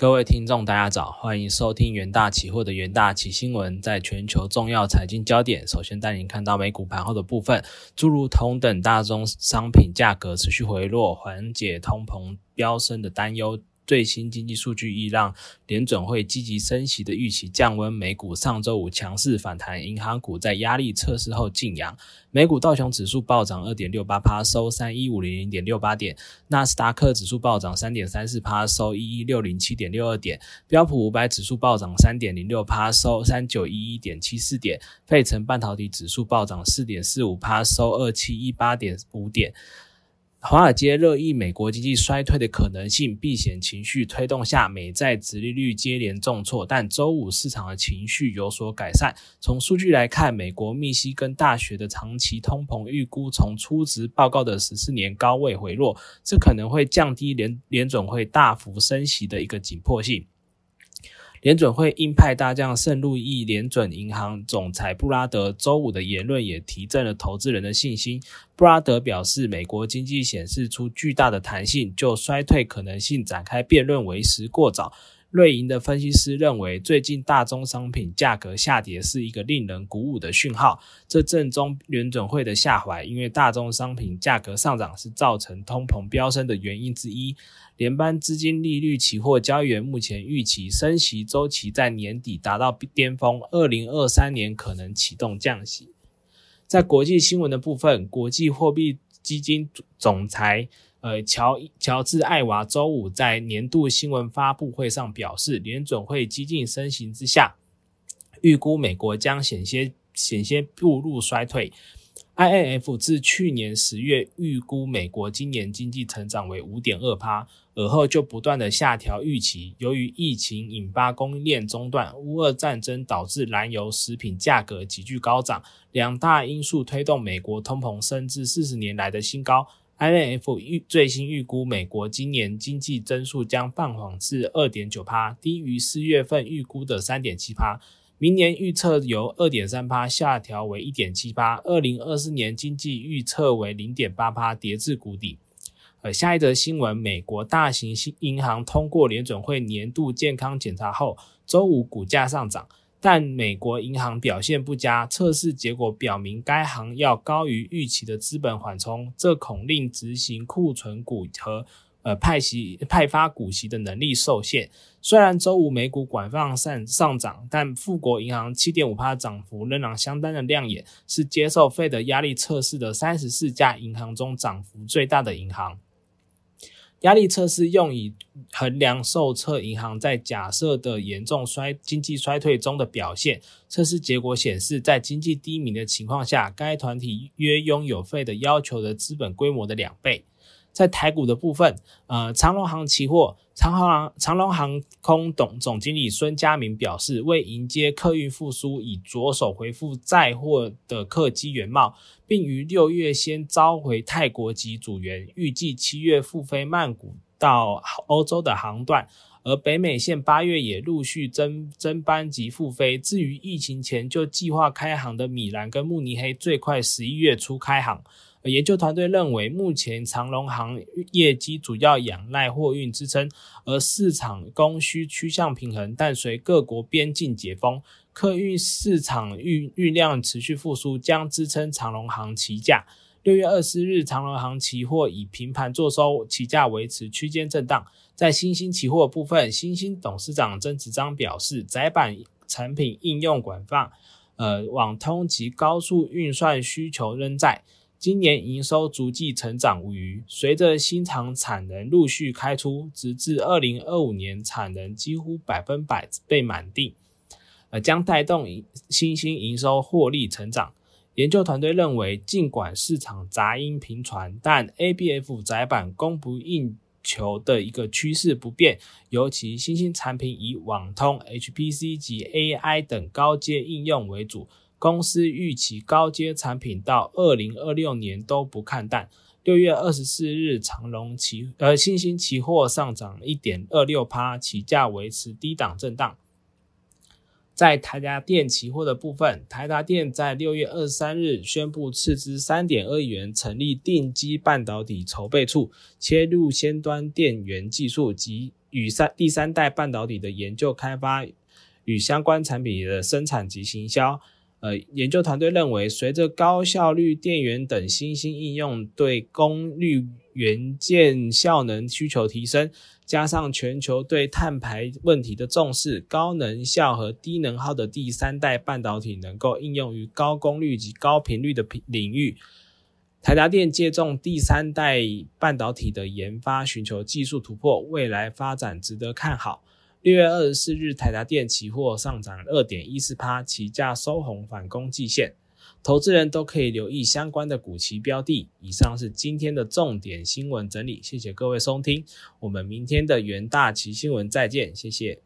各位听众，大家早，欢迎收听元大期货的元大期新闻。在全球重要财经焦点，首先带您看到美股盘后的部分，诸如同等大宗商品价格持续回落，缓解通膨飙升的担忧。最新经济数据亦让联准会积极升息的预期降温，美股上周五强势反弹，银行股在压力测试后晋阳。美股道琼指数暴涨二点六八趴，收三一五零零点六八点；纳斯达克指数暴涨三点三四趴，收一一六零七点六二点；标普五百指数暴涨三点零六趴，收三九一一点七四点；费城半导体指数暴涨四点四五趴，收二七一八点五点。华尔街热议美国经济衰退的可能性，避险情绪推动下，美债直利率接连重挫。但周五市场的情绪有所改善。从数据来看，美国密西根大学的长期通膨预估从初值报告的十四年高位回落，这可能会降低联联准会大幅升息的一个紧迫性。联准会鹰派大将圣路易联准银行总裁布拉德周五的言论也提振了投资人的信心。布拉德表示，美国经济显示出巨大的弹性，就衰退可能性展开辩论为时过早。瑞银的分析师认为，最近大宗商品价格下跌是一个令人鼓舞的讯号，这正中联准会的下怀，因为大宗商品价格上涨是造成通膨飙升的原因之一。联邦资金利率期货交易员目前预期升息周期在年底达到巅峰，二零二三年可能启动降息。在国际新闻的部分，国际货币基金总裁。呃，乔乔治艾娃周五在年度新闻发布会上表示，联准会激进升息之下，预估美国将险些险些步入衰退。INF 自去年十月预估美国今年经济成长为五点二趴，而后就不断的下调预期。由于疫情引发供应链中断，乌俄战争导致燃油、食品价格急剧高涨，两大因素推动美国通膨升至四十年来的新高。INF 预最新预估，美国今年经济增速将放缓至二点九帕，低于四月份预估的三点七帕。明年预测由二点三帕下调为一点七帕。二零二四年经济预测为零点八帕，跌至谷底。呃，下一则新闻，美国大型新银行通过联准会年度健康检查后，周五股价上涨。但美国银行表现不佳，测试结果表明该行要高于预期的资本缓冲，这恐令执行库存股和呃派息派发股息的能力受限。虽然周五美股广泛上上涨，但富国银行七点五帕涨幅仍然相当的亮眼，是接受费的压力测试的三十四家银行中涨幅最大的银行。压力测试用以衡量受测银行在假设的严重衰经济衰退中的表现。测试结果显示，在经济低迷的情况下，该团体约拥有费的要求的资本规模的两倍。在台股的部分，呃，长隆航期货、长航、长隆航空董总经理孙家明表示，为迎接客运复苏，已着手回复载货的客机原貌，并于六月先召回泰国籍组员，预计七月复飞曼谷到欧洲的航段，而北美线八月也陆续增增班及复飞。至于疫情前就计划开航的米兰跟慕尼黑，最快十一月初开航。研究团队认为，目前长龙航业绩主要仰赖货运支撑，而市场供需趋向平衡。但随各国边境解封，客运市场运运量持续复苏，将支撑长龙航期价。六月二十日，长隆行期货以平盘作收，期价维持区间震荡。在新兴期货部分，新兴董事长曾子章表示，窄板产品应用广泛，呃，网通及高速运算需求仍在。今年营收逐季成长无余，随着新厂产能陆续开出，直至二零二五年产能几乎百分百被满定，呃，将带动新兴营收获利成长。研究团队认为，尽管市场杂音频传，但 ABF 窄板供不应求的一个趋势不变，尤其新兴产品以网通、HPC 及 AI 等高阶应用为主。公司预期高阶产品到二零二六年都不看淡。六月二十四日，长隆期呃新兴期货上涨一点二六趴，起价维持低档震荡。在台达电期货的部分，台达电在六月二十三日宣布斥资三点二亿元成立定基半导体筹备处，切入先端电源技术及与三第三代半导体的研究开发与相关产品的生产及行销。呃，研究团队认为，随着高效率电源等新兴应用对功率元件效能需求提升。加上全球对碳排问题的重视，高能效和低能耗的第三代半导体能够应用于高功率及高频率的领域。台达电借重第三代半导体的研发，寻求技术突破，未来发展值得看好。六月二十四日，台达电期货上涨二点一四趴，期价收红反攻季线。投资人都可以留意相关的股期标的。以上是今天的重点新闻整理，谢谢各位收听，我们明天的元大旗新闻再见，谢谢。